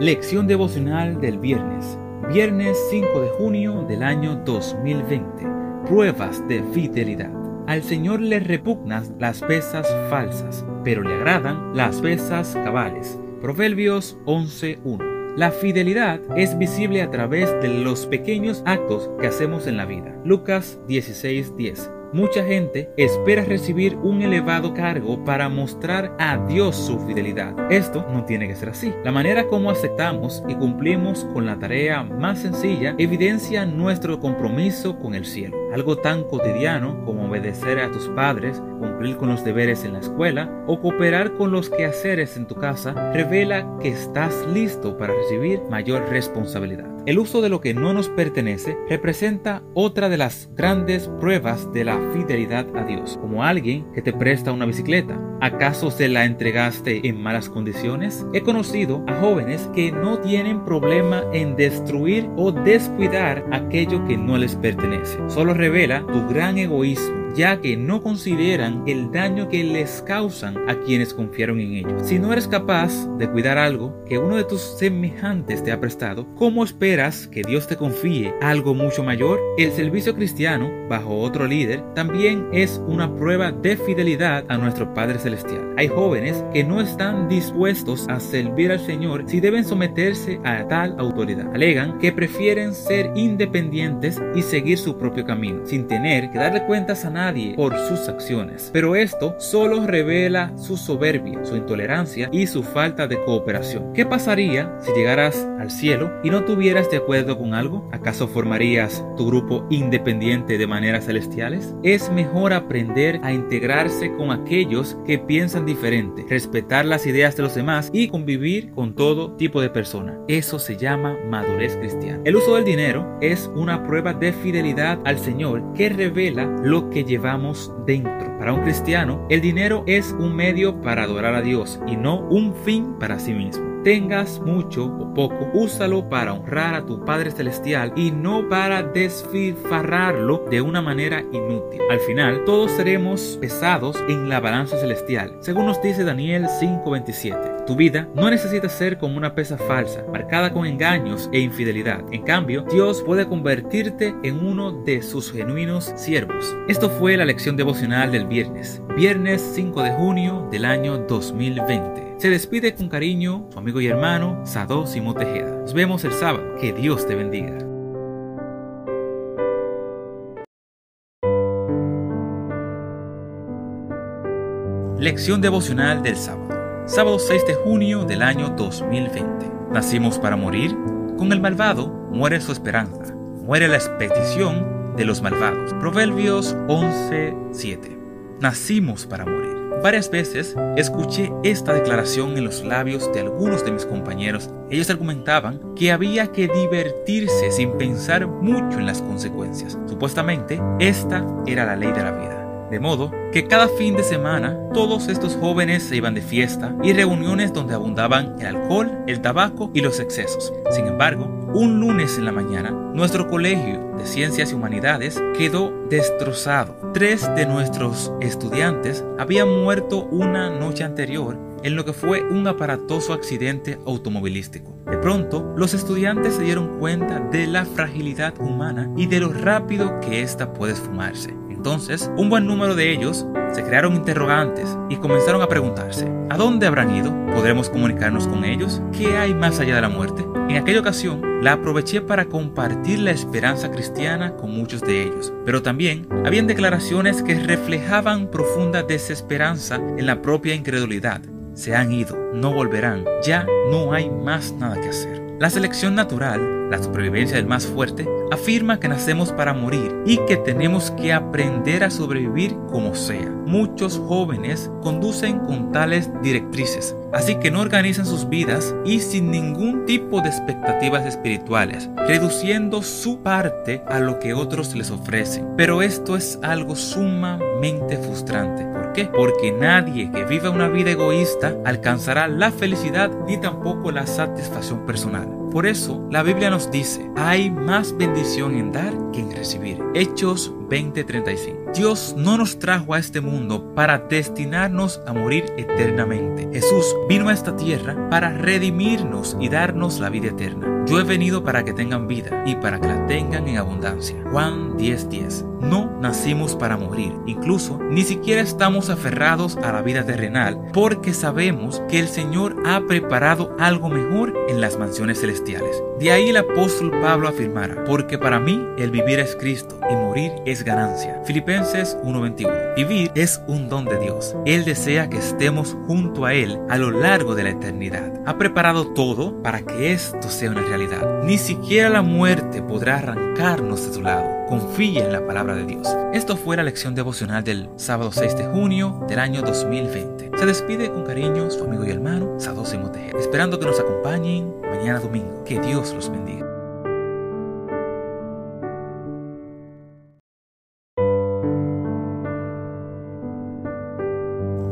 Lección devocional del viernes, viernes 5 de junio del año 2020. Pruebas de fidelidad. Al Señor le repugnan las pesas falsas, pero le agradan las pesas cabales. Proverbios 11.1. La fidelidad es visible a través de los pequeños actos que hacemos en la vida. Lucas 16.10. Mucha gente espera recibir un elevado cargo para mostrar a Dios su fidelidad. Esto no tiene que ser así. La manera como aceptamos y cumplimos con la tarea más sencilla evidencia nuestro compromiso con el cielo. Algo tan cotidiano como obedecer a tus padres, cumplir con los deberes en la escuela o cooperar con los quehaceres en tu casa revela que estás listo para recibir mayor responsabilidad. El uso de lo que no nos pertenece representa otra de las grandes pruebas de la fidelidad a Dios, como alguien que te presta una bicicleta. ¿Acaso se la entregaste en malas condiciones? He conocido a jóvenes que no tienen problema en destruir o descuidar aquello que no les pertenece. Solo revela tu gran egoísmo ya que no consideran el daño que les causan a quienes confiaron en ellos. Si no eres capaz de cuidar algo que uno de tus semejantes te ha prestado, ¿cómo esperas que Dios te confíe algo mucho mayor? El servicio cristiano, bajo otro líder, también es una prueba de fidelidad a nuestro Padre Celestial. Hay jóvenes que no están dispuestos a servir al Señor si deben someterse a tal autoridad. Alegan que prefieren ser independientes y seguir su propio camino, sin tener que darle cuentas a nadie nadie por sus acciones. Pero esto solo revela su soberbia, su intolerancia y su falta de cooperación. ¿Qué pasaría si llegaras al cielo y no tuvieras de acuerdo con algo? ¿Acaso formarías tu grupo independiente de maneras celestiales? Es mejor aprender a integrarse con aquellos que piensan diferente, respetar las ideas de los demás y convivir con todo tipo de personas. Eso se llama madurez cristiana. El uso del dinero es una prueba de fidelidad al Señor que revela lo que llevamos dentro. Para un cristiano, el dinero es un medio para adorar a Dios y no un fin para sí mismo tengas mucho o poco, úsalo para honrar a tu Padre Celestial y no para desfifarrarlo de una manera inútil. Al final, todos seremos pesados en la balanza celestial, según nos dice Daniel 5:27. Tu vida no necesita ser como una pesa falsa, marcada con engaños e infidelidad. En cambio, Dios puede convertirte en uno de sus genuinos siervos. Esto fue la lección devocional del viernes, viernes 5 de junio del año 2020. Se despide con cariño su amigo y hermano Sado Simón Tejeda. Nos vemos el sábado. Que Dios te bendiga. Lección devocional del sábado. Sábado 6 de junio del año 2020. ¿Nacimos para morir? Con el malvado muere su esperanza, muere la expedición de los malvados. Proverbios 11:7. Nacimos para morir. Varias veces escuché esta declaración en los labios de algunos de mis compañeros. Ellos argumentaban que había que divertirse sin pensar mucho en las consecuencias. Supuestamente, esta era la ley de la vida. De modo que cada fin de semana todos estos jóvenes se iban de fiesta y reuniones donde abundaban el alcohol, el tabaco y los excesos. Sin embargo, un lunes en la mañana, nuestro colegio de Ciencias y Humanidades quedó destrozado. Tres de nuestros estudiantes habían muerto una noche anterior en lo que fue un aparatoso accidente automovilístico. De pronto, los estudiantes se dieron cuenta de la fragilidad humana y de lo rápido que ésta puede esfumarse. Entonces, un buen número de ellos se crearon interrogantes y comenzaron a preguntarse, ¿a dónde habrán ido? ¿Podremos comunicarnos con ellos? ¿Qué hay más allá de la muerte? En aquella ocasión, la aproveché para compartir la esperanza cristiana con muchos de ellos, pero también habían declaraciones que reflejaban profunda desesperanza en la propia incredulidad. Se han ido, no volverán, ya no hay más nada que hacer. La selección natural, la supervivencia del más fuerte, afirma que nacemos para morir y que tenemos que aprender a sobrevivir como sea. Muchos jóvenes conducen con tales directrices, así que no organizan sus vidas y sin ningún tipo de expectativas espirituales, reduciendo su parte a lo que otros les ofrecen. Pero esto es algo sumamente frustrante. ¿Por qué? Porque nadie que viva una vida egoísta alcanzará la felicidad ni tampoco la satisfacción personal. Por eso la Biblia nos dice, hay más bendición en dar que en recibir. Hechos 20:35. Dios no nos trajo a este mundo para destinarnos a morir eternamente. Jesús vino a esta tierra para redimirnos y darnos la vida eterna. Yo he venido para que tengan vida y para que la tengan en abundancia. Juan 10:10. No nacimos para morir, incluso ni siquiera estamos aferrados a la vida terrenal porque sabemos que el Señor ha preparado algo mejor en las mansiones celestiales. De ahí el apóstol Pablo afirmara, porque para mí el vivir es Cristo y morir es ganancia. Filipenses 1:21. Vivir es un don de Dios. Él desea que estemos junto a Él a lo largo de la eternidad. Ha preparado todo para que esto sea una realidad. Ni siquiera la muerte podrá arrancarnos de su lado. Confía en la palabra de Dios. Esto fue la lección devocional del sábado 6 de junio del año 2020. Se despide con cariño su amigo y hermano Sadosimo Tejeda, esperando que nos acompañen mañana domingo. Que Dios los bendiga.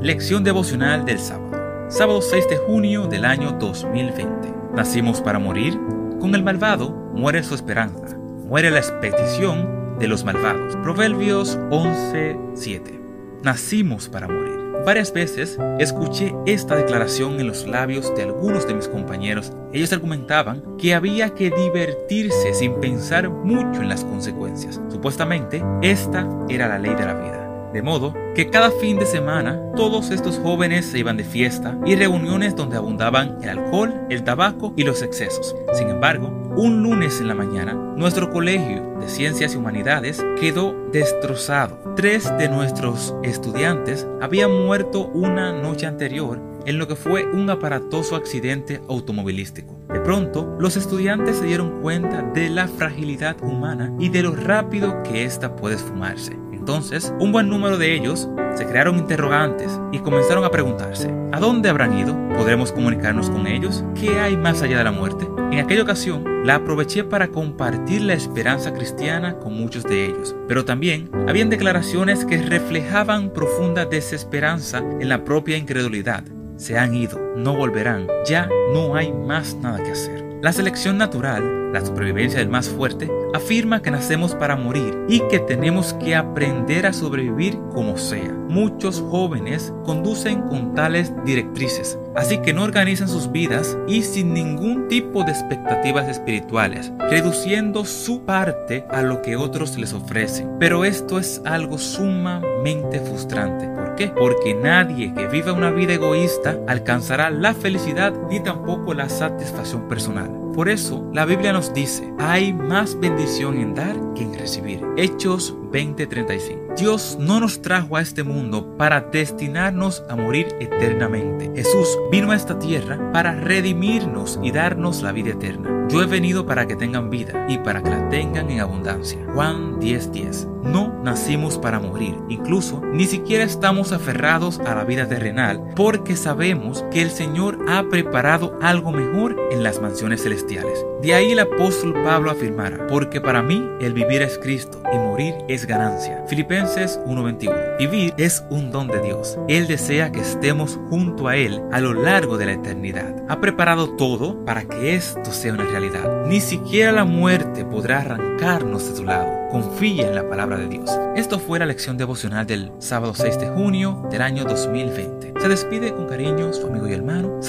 Lección devocional del sábado. Sábado 6 de junio del año 2020. Nacimos para morir. Con el malvado muere su esperanza. Muere la expedición de los malvados. Proverbios 11:7. Nacimos para morir. Varias veces escuché esta declaración en los labios de algunos de mis compañeros. Ellos argumentaban que había que divertirse sin pensar mucho en las consecuencias. Supuestamente, esta era la ley de la vida. De modo que cada fin de semana todos estos jóvenes se iban de fiesta y reuniones donde abundaban el alcohol, el tabaco y los excesos. Sin embargo, un lunes en la mañana, nuestro colegio de ciencias y humanidades quedó destrozado. Tres de nuestros estudiantes habían muerto una noche anterior en lo que fue un aparatoso accidente automovilístico. De pronto, los estudiantes se dieron cuenta de la fragilidad humana y de lo rápido que ésta puede esfumarse. Entonces, un buen número de ellos se crearon interrogantes y comenzaron a preguntarse, ¿a dónde habrán ido? ¿Podremos comunicarnos con ellos? ¿Qué hay más allá de la muerte? En aquella ocasión, la aproveché para compartir la esperanza cristiana con muchos de ellos, pero también habían declaraciones que reflejaban profunda desesperanza en la propia incredulidad. Se han ido, no volverán, ya no hay más nada que hacer. La selección natural, la supervivencia del más fuerte, afirma que nacemos para morir y que tenemos que aprender a sobrevivir como sea. Muchos jóvenes conducen con tales directrices, así que no organizan sus vidas y sin ningún tipo de expectativas espirituales, reduciendo su parte a lo que otros les ofrecen. Pero esto es algo sumamente frustrante. Porque nadie que viva una vida egoísta alcanzará la felicidad ni tampoco la satisfacción personal. Por eso la Biblia nos dice, hay más bendición en dar que en recibir. Hechos 20:35. Dios no nos trajo a este mundo para destinarnos a morir eternamente. Jesús vino a esta tierra para redimirnos y darnos la vida eterna. Yo he venido para que tengan vida y para que la tengan en abundancia. Juan 10:10. No nacimos para morir, incluso ni siquiera estamos aferrados a la vida terrenal porque sabemos que el Señor ha preparado algo mejor en las mansiones celestiales. De ahí el apóstol Pablo afirmara, porque para mí el vivir es Cristo y morir es ganancia. Filipenses 1:21. Vivir es un don de Dios. Él desea que estemos junto a Él a lo largo de la eternidad. Ha preparado todo para que esto sea una realidad. Ni siquiera la muerte podrá arrancarnos de su lado. Confía en la palabra de Dios. Esto fue la lección devocional del sábado 6 de junio del año 2020. Se despide con cariño su amigo y hermano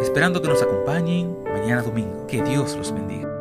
Esperando que nos acompañen mañana domingo. Que Dios los bendiga.